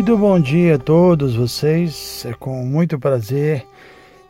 Muito bom dia a todos vocês. É com muito prazer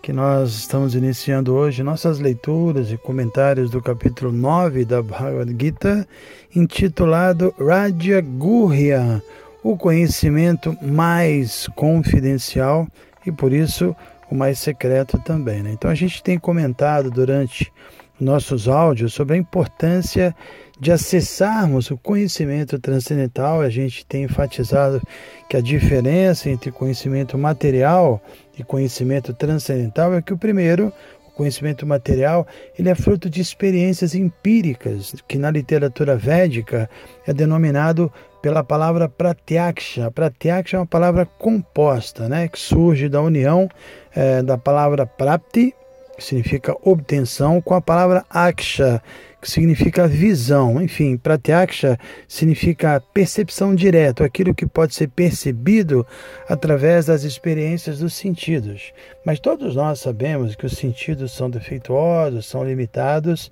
que nós estamos iniciando hoje nossas leituras e comentários do capítulo 9 da Bhagavad Gita, intitulado Raja Gurya, o conhecimento mais confidencial e por isso o mais secreto também. Né? Então a gente tem comentado durante nossos áudios sobre a importância de acessarmos o conhecimento transcendental. A gente tem enfatizado que a diferença entre conhecimento material e conhecimento transcendental é que o primeiro, o conhecimento material, ele é fruto de experiências empíricas, que na literatura védica é denominado pela palavra pratyaksha. Pratyaksha é uma palavra composta, né, que surge da união é, da palavra prapti, que significa obtenção, com a palavra aksha, que significa visão. Enfim, pratyaksha significa percepção direta, aquilo que pode ser percebido através das experiências dos sentidos. Mas todos nós sabemos que os sentidos são defeituosos, são limitados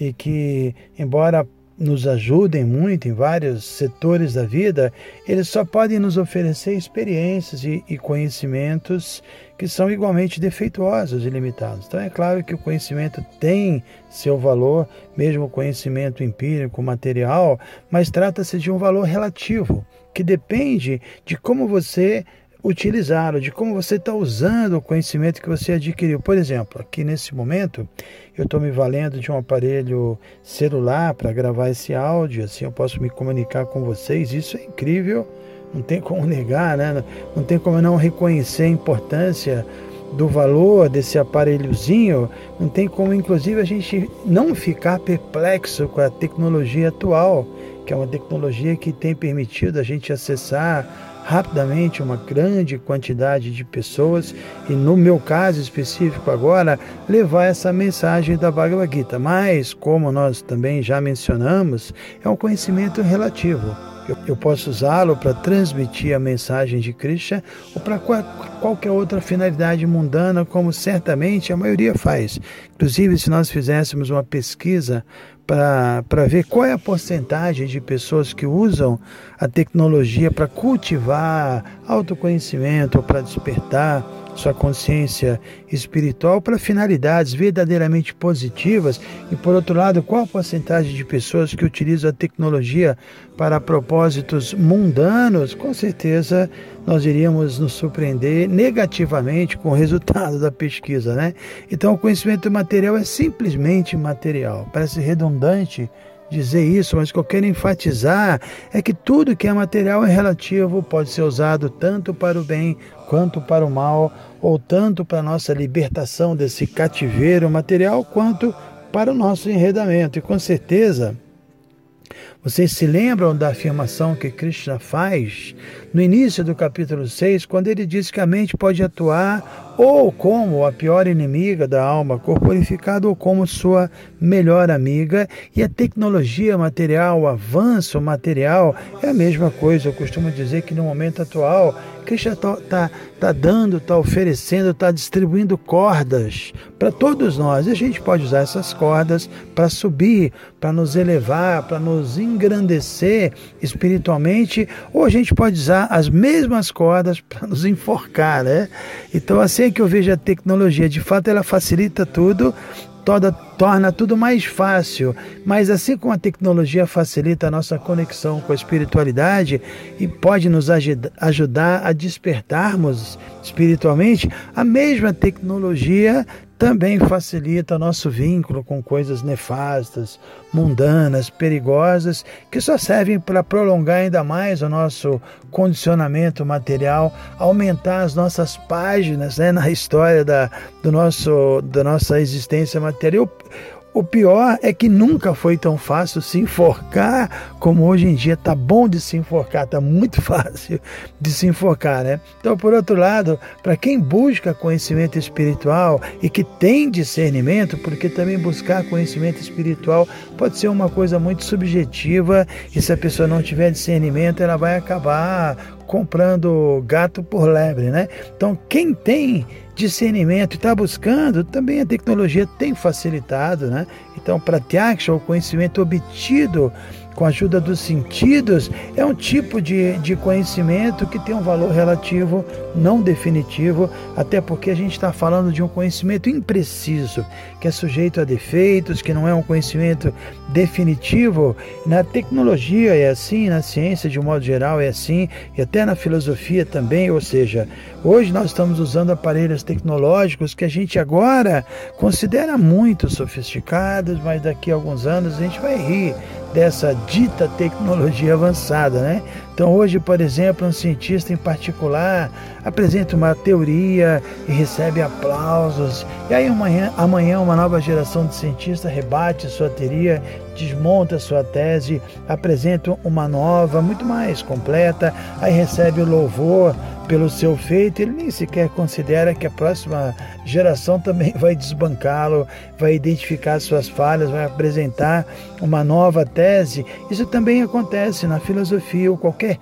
e que, embora nos ajudem muito em vários setores da vida, eles só podem nos oferecer experiências e, e, conhecimentos que são igualmente defeituosos e limitados. Então é claro que o conhecimento tem seu valor, mesmo o conhecimento empírico, material, mas trata-se de um valor relativo, que depende de como você utilizá-lo, de como você está usando o conhecimento que você adquiriu. Por exemplo, aqui nesse momento, eu estou me valendo de um aparelho celular para gravar esse áudio, assim eu posso me comunicar com vocês. Isso é incrível, não tem como negar, né? não tem como não reconhecer a importância do valor desse aparelhozinho, não tem como, inclusive, a gente não ficar perplexo com a tecnologia atual, que é uma tecnologia que tem permitido a gente acessar rapidamente uma grande quantidade de pessoas e no meu caso específico agora levar essa mensagem da Bhagavad Gita. Mas como nós também já mencionamos, é um conhecimento relativo. Eu, eu posso usá-lo para transmitir a mensagem de Krishna ou para qual, qualquer outra finalidade mundana, como certamente a maioria faz. Inclusive, se nós fizéssemos uma pesquisa para ver qual é a porcentagem de pessoas que usam a tecnologia para cultivar autoconhecimento, para despertar sua consciência espiritual para finalidades verdadeiramente positivas e, por outro lado, qual a porcentagem de pessoas que utilizam a tecnologia para propósitos mundanos, com certeza nós iríamos nos surpreender negativamente com o resultado da pesquisa, né? Então, o conhecimento material é simplesmente material. Parece redundante dizer isso, mas o que eu quero enfatizar é que tudo que é material é relativo, pode ser usado tanto para o bem quanto para o mal, ou tanto para a nossa libertação desse cativeiro material, quanto para o nosso enredamento. E com certeza, vocês se lembram da afirmação que Krishna faz no início do capítulo 6, quando ele diz que a mente pode atuar ou como a pior inimiga da alma corporificada, ou como sua melhor amiga. E a tecnologia material, o avanço material, é a mesma coisa. Eu costumo dizer que no momento atual, Krishna está tá, tá dando, está oferecendo, está distribuindo cordas para todos nós. E a gente pode usar essas cordas para subir, para nos elevar, para nos engrandecer espiritualmente, ou a gente pode usar as mesmas cordas para nos enforcar, né? Então, assim que eu vejo a tecnologia, de fato ela facilita tudo, toda, torna tudo mais fácil. Mas assim como a tecnologia facilita a nossa conexão com a espiritualidade e pode nos ajudar a despertarmos espiritualmente, a mesma tecnologia também facilita nosso vínculo com coisas nefastas, mundanas, perigosas, que só servem para prolongar ainda mais o nosso condicionamento material, aumentar as nossas páginas né, na história da, do nosso, da nossa existência material. O pior é que nunca foi tão fácil se enforcar como hoje em dia. Tá bom de se enforcar, tá muito fácil de se enforcar, né? Então, por outro lado, para quem busca conhecimento espiritual e que tem discernimento, porque também buscar conhecimento espiritual pode ser uma coisa muito subjetiva e se a pessoa não tiver discernimento, ela vai acabar comprando gato por lebre, né? Então, quem tem discernimento e está buscando, também a tecnologia tem facilitado, né? Então, Pratyaksha, o conhecimento obtido com a ajuda dos sentidos, é um tipo de, de conhecimento que tem um valor relativo, não definitivo, até porque a gente está falando de um conhecimento impreciso, que é sujeito a defeitos, que não é um conhecimento definitivo. Na tecnologia é assim, na ciência de um modo geral é assim, e até na filosofia também, ou seja, hoje nós estamos usando aparelhos tecnológicos que a gente agora considera muito sofisticados, mas daqui a alguns anos a gente vai rir dessa dita tecnologia avançada, né? Então hoje, por exemplo, um cientista em particular apresenta uma teoria e recebe aplausos, e aí amanhã, amanhã uma nova geração de cientistas rebate sua teoria, desmonta sua tese, apresenta uma nova, muito mais completa, aí recebe louvor pelo seu feito, ele nem sequer considera que a próxima geração também vai desbancá-lo, vai identificar suas falhas, vai apresentar uma nova tese. Isso também acontece na filosofia ou qualquer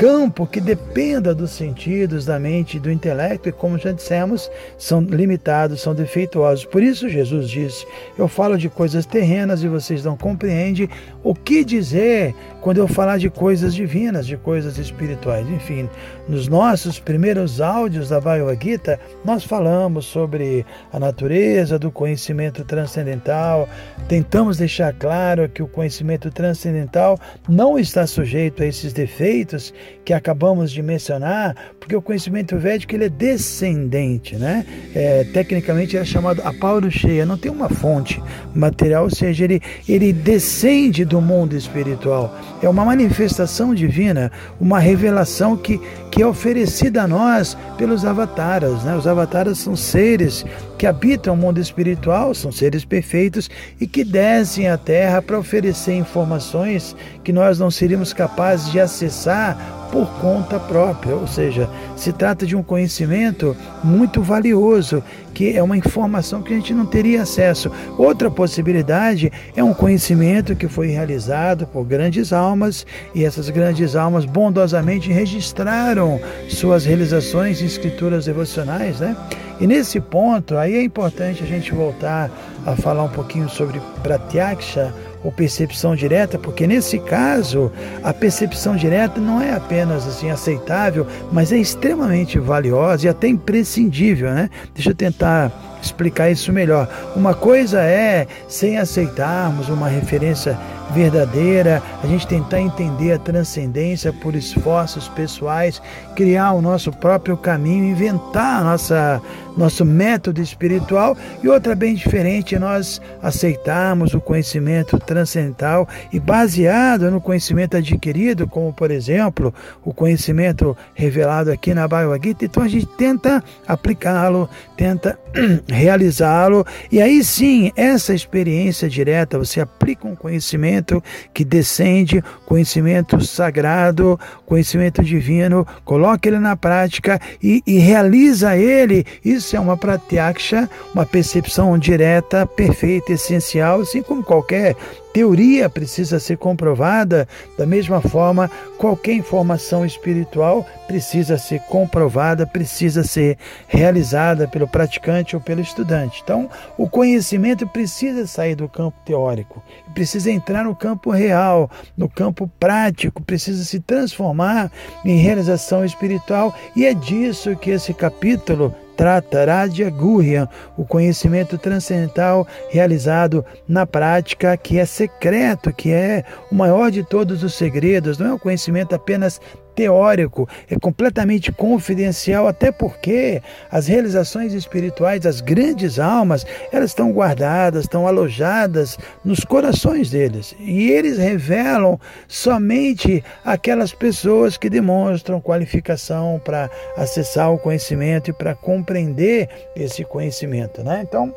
campo que dependa dos sentidos, da mente e do intelecto, e como já dissemos, são limitados, são defeituosos. Por isso Jesus disse: Eu falo de coisas terrenas e vocês não compreendem o que dizer quando eu falar de coisas divinas, de coisas espirituais. Enfim, nos nossos primeiros áudios da Bhagavad Gita, nós falamos sobre a natureza do conhecimento transcendental, tentamos deixar claro que o conhecimento transcendental não está sujeito a esses defeitos que acabamos de mencionar, porque o conhecimento védico ele é descendente, né? É, tecnicamente é chamado a Paulo cheia, não tem uma fonte material, ou seja, ele, ele descende do mundo espiritual. É uma manifestação divina, uma revelação que, que é oferecida a nós pelos avataras. Né? Os avataras são seres que habitam o mundo espiritual, são seres perfeitos e que descem à Terra para oferecer informações que nós não seríamos capazes de acessar por conta própria, ou seja, se trata de um conhecimento muito valioso, que é uma informação que a gente não teria acesso. Outra possibilidade é um conhecimento que foi realizado por grandes almas e essas grandes almas bondosamente registraram suas realizações em escrituras devocionais, né? E nesse ponto, aí é importante a gente voltar a falar um pouquinho sobre Pratyaksha, ou percepção direta, porque nesse caso a percepção direta não é apenas assim aceitável, mas é extremamente valiosa e até imprescindível, né? Deixa eu tentar explicar isso melhor. Uma coisa é sem aceitarmos uma referência verdadeira, a gente tentar entender a transcendência por esforços pessoais, criar o nosso próprio caminho, inventar nossa nosso método espiritual e outra bem diferente nós aceitarmos o conhecimento transcendental e baseado no conhecimento adquirido, como por exemplo o conhecimento revelado aqui na Bhagavad Gita, então a gente tenta aplicá-lo, tenta realizá-lo e aí sim essa experiência direta você aplica um conhecimento que descende, conhecimento sagrado, conhecimento divino, coloca ele na prática e, e realiza ele. Isso é uma pratyaksha, uma percepção direta, perfeita, essencial, assim como qualquer teoria precisa ser comprovada, da mesma forma, qualquer informação espiritual precisa ser comprovada, precisa ser realizada pelo praticante ou pelo estudante. Então, o conhecimento precisa sair do campo teórico, precisa entrar no campo real, no campo prático, precisa se transformar em realização espiritual, e é disso que esse capítulo trata Radya Gurya, o conhecimento transcendental realizado na prática, que é secreto, que é o maior de todos os segredos, não é um conhecimento apenas teórico, é completamente confidencial, até porque as realizações espirituais das grandes almas, elas estão guardadas, estão alojadas nos corações deles. E eles revelam somente aquelas pessoas que demonstram qualificação para acessar o conhecimento e para compreender esse conhecimento, né? Então,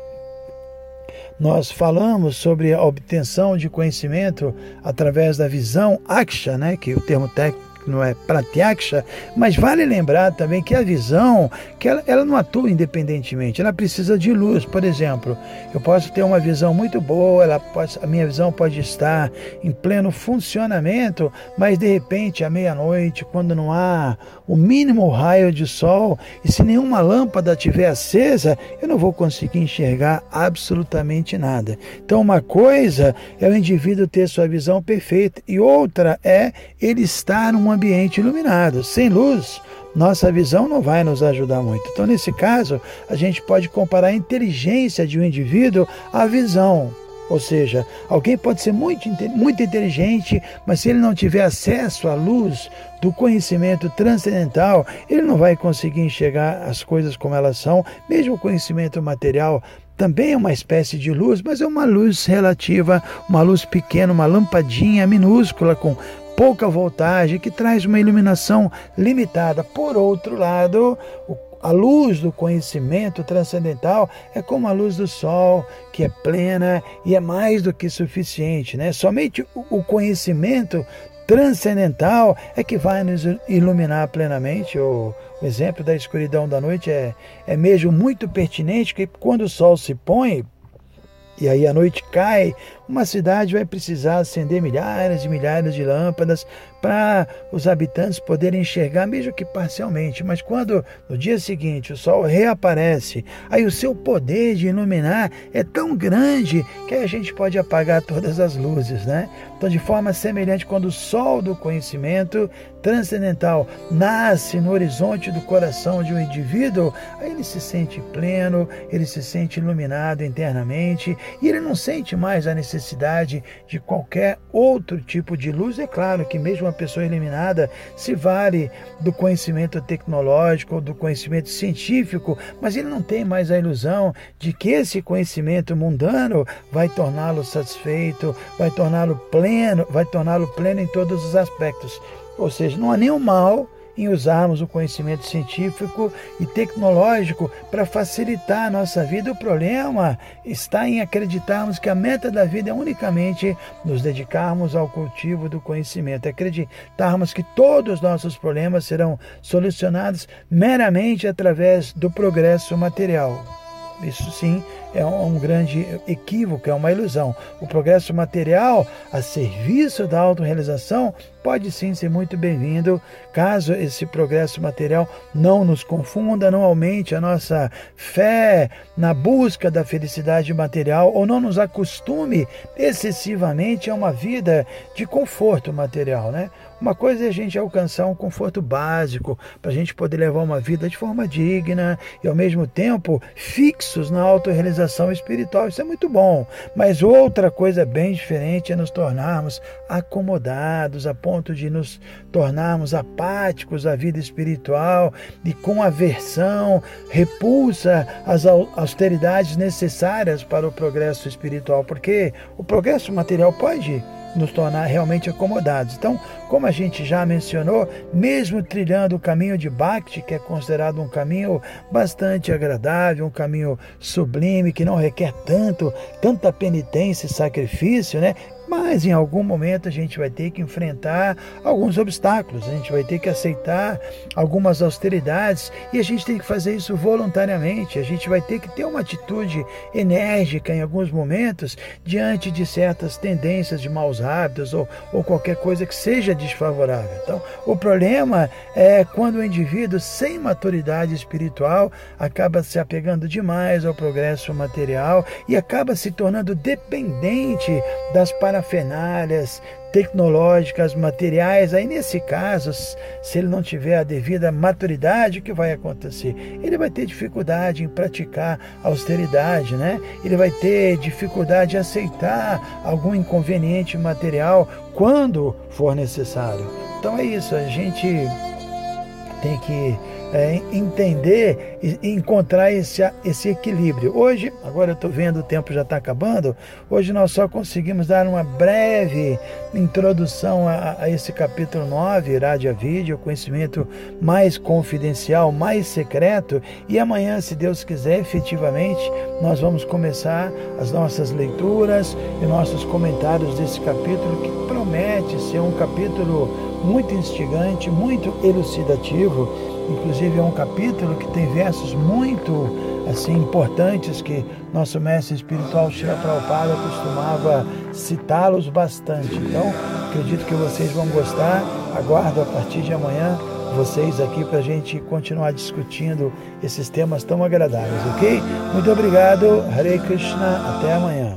nós falamos sobre a obtenção de conhecimento através da visão aksha, né, que o termo técnico não é pratyaksha, mas vale lembrar também que a visão, que ela, ela não atua independentemente, ela precisa de luz. Por exemplo, eu posso ter uma visão muito boa, ela pode, a minha visão pode estar em pleno funcionamento, mas de repente à meia-noite, quando não há o mínimo raio de sol e se nenhuma lâmpada estiver acesa, eu não vou conseguir enxergar absolutamente nada. Então, uma coisa é o indivíduo ter sua visão perfeita e outra é ele estar numa ambiente iluminado. Sem luz, nossa visão não vai nos ajudar muito. Então, nesse caso, a gente pode comparar a inteligência de um indivíduo à visão. Ou seja, alguém pode ser muito, muito inteligente, mas se ele não tiver acesso à luz do conhecimento transcendental, ele não vai conseguir enxergar as coisas como elas são, mesmo o conhecimento material também é uma espécie de luz, mas é uma luz relativa, uma luz pequena, uma lampadinha minúscula com pouca voltagem, que traz uma iluminação limitada. Por outro lado, a luz do conhecimento transcendental é como a luz do sol, que é plena e é mais do que suficiente. Né? Somente o conhecimento transcendental é que vai nos iluminar plenamente. O, exemplo da escuridão da noite é, é mesmo muito pertinente, que quando o sol se põe, e aí a noite cai, uma cidade vai precisar acender milhares e milhares de lâmpadas para os habitantes poderem enxergar, mesmo que parcialmente. Mas quando no dia seguinte o sol reaparece, aí o seu poder de iluminar é tão grande que a gente pode apagar todas as luzes, né? Então, de forma semelhante, quando o sol do conhecimento transcendental nasce no horizonte do coração de um indivíduo, aí ele se sente pleno, ele se sente iluminado internamente e ele não sente mais a necessidade necessidade de qualquer outro tipo de luz. É claro que mesmo uma pessoa eliminada se vale do conhecimento tecnológico, do conhecimento científico, mas ele não tem mais a ilusão de que esse conhecimento mundano vai torná-lo satisfeito, vai torná-lo pleno, vai torná-lo pleno em todos os aspectos. Ou seja, não há nenhum mal em usarmos o conhecimento científico e tecnológico para facilitar a nossa vida. O problema está em acreditarmos que a meta da vida é unicamente nos dedicarmos ao cultivo do conhecimento, acreditarmos que todos os nossos problemas serão solucionados meramente através do progresso material. Isso sim é um grande equívoco, é uma ilusão. O progresso material a serviço da autorrealização pode sim ser muito bem-vindo, caso esse progresso material não nos confunda, não aumente a nossa fé na busca da felicidade material ou não nos acostume excessivamente a uma vida de conforto material, né? Uma coisa é a gente alcançar um conforto básico para a gente poder levar uma vida de forma digna e ao mesmo tempo fixos na autorrealização espiritual. Isso é muito bom. Mas outra coisa bem diferente é nos tornarmos acomodados a ponto de nos tornarmos apáticos à vida espiritual e com aversão, repulsa às austeridades necessárias para o progresso espiritual, porque o progresso material pode nos tornar realmente acomodados. Então, como a gente já mencionou, mesmo trilhando o caminho de Bhakti, que é considerado um caminho bastante agradável, um caminho sublime, que não requer tanto, tanta penitência e sacrifício, né? Mas em algum momento a gente vai ter que enfrentar alguns obstáculos, a gente vai ter que aceitar algumas austeridades e a gente tem que fazer isso voluntariamente. A gente vai ter que ter uma atitude enérgica em alguns momentos diante de certas tendências de maus hábitos ou, ou qualquer coisa que seja desfavorável. Então, o problema é quando o indivíduo sem maturidade espiritual acaba se apegando demais ao progresso material e acaba se tornando dependente das parafernálias tecnológicas, materiais. Aí, nesse caso, se ele não tiver a devida maturidade, o que vai acontecer? Ele vai ter dificuldade em praticar austeridade, né? Ele vai ter dificuldade em aceitar algum inconveniente material quando for necessário. Então é isso, a gente tem que é, entender e encontrar esse, esse equilíbrio. Hoje, agora eu estou vendo o tempo já está acabando, hoje nós só conseguimos dar uma breve introdução a, a esse capítulo 9, Rádio Vídeo, conhecimento mais confidencial, mais secreto, e amanhã, se Deus quiser, efetivamente, nós vamos começar as nossas leituras e nossos comentários desse capítulo que promete ser um capítulo muito instigante, muito elucidativo Inclusive é um capítulo que tem versos muito assim importantes que nosso mestre espiritual Shila Prabhupada costumava citá-los bastante. Então, acredito que vocês vão gostar. Aguardo a partir de amanhã vocês aqui para a gente continuar discutindo esses temas tão agradáveis, ok? Muito obrigado. Hare Krishna. Até amanhã.